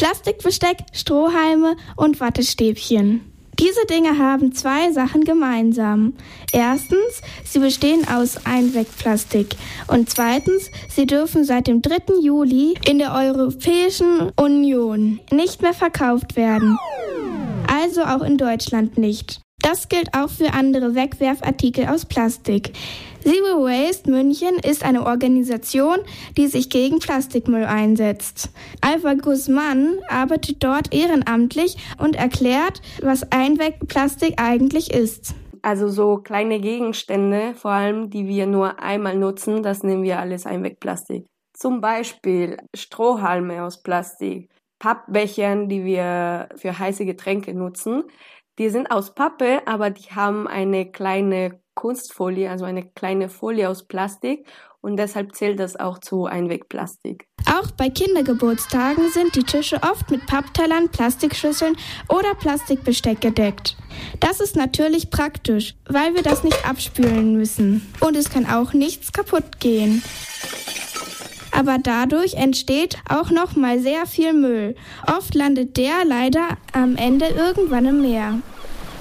Plastikbesteck, Strohhalme und Wattestäbchen. Diese Dinge haben zwei Sachen gemeinsam. Erstens, sie bestehen aus Einwegplastik. Und zweitens, sie dürfen seit dem 3. Juli in der Europäischen Union nicht mehr verkauft werden. Also auch in Deutschland nicht. Das gilt auch für andere Wegwerfartikel aus Plastik. Zero Waste München ist eine Organisation, die sich gegen Plastikmüll einsetzt. Alpha Guzman arbeitet dort ehrenamtlich und erklärt, was Einwegplastik eigentlich ist. Also so kleine Gegenstände, vor allem die wir nur einmal nutzen, das nehmen wir alles Einwegplastik. Zum Beispiel Strohhalme aus Plastik, Pappbechern, die wir für heiße Getränke nutzen. Die sind aus Pappe, aber die haben eine kleine Kunstfolie, also eine kleine Folie aus Plastik und deshalb zählt das auch zu Einwegplastik. Auch bei Kindergeburtstagen sind die Tische oft mit Papptellern, Plastikschüsseln oder Plastikbesteck gedeckt. Das ist natürlich praktisch, weil wir das nicht abspülen müssen. Und es kann auch nichts kaputt gehen aber dadurch entsteht auch noch mal sehr viel Müll. Oft landet der leider am Ende irgendwann im Meer.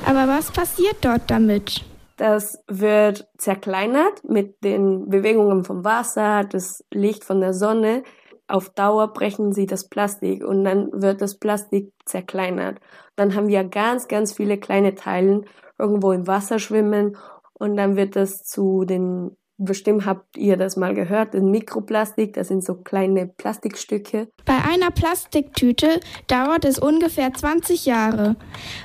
Aber was passiert dort damit? Das wird zerkleinert mit den Bewegungen vom Wasser, das Licht von der Sonne. Auf Dauer brechen sie das Plastik und dann wird das Plastik zerkleinert. Dann haben wir ganz, ganz viele kleine Teile irgendwo im Wasser schwimmen und dann wird das zu den Bestimmt habt ihr das mal gehört, in Mikroplastik, das sind so kleine Plastikstücke. Bei einer Plastiktüte dauert es ungefähr 20 Jahre.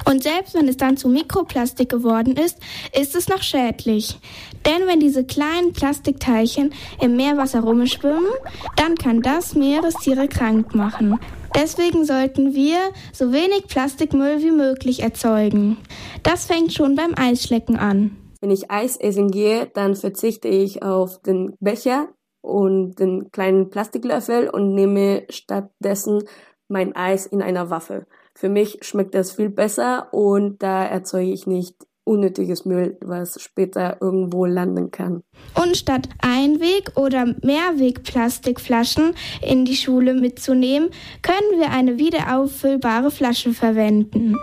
Und selbst wenn es dann zu Mikroplastik geworden ist, ist es noch schädlich. Denn wenn diese kleinen Plastikteilchen im Meerwasser rumschwimmen, dann kann das Meerestiere krank machen. Deswegen sollten wir so wenig Plastikmüll wie möglich erzeugen. Das fängt schon beim Eisschlecken an. Wenn ich Eis essen gehe, dann verzichte ich auf den Becher und den kleinen Plastiklöffel und nehme stattdessen mein Eis in einer Waffe. Für mich schmeckt das viel besser und da erzeuge ich nicht unnötiges Müll, was später irgendwo landen kann. Und statt Einweg- oder Mehrwegplastikflaschen in die Schule mitzunehmen, können wir eine wiederauffüllbare Flasche verwenden.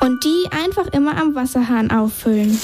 Und die einfach immer am Wasserhahn auffüllen.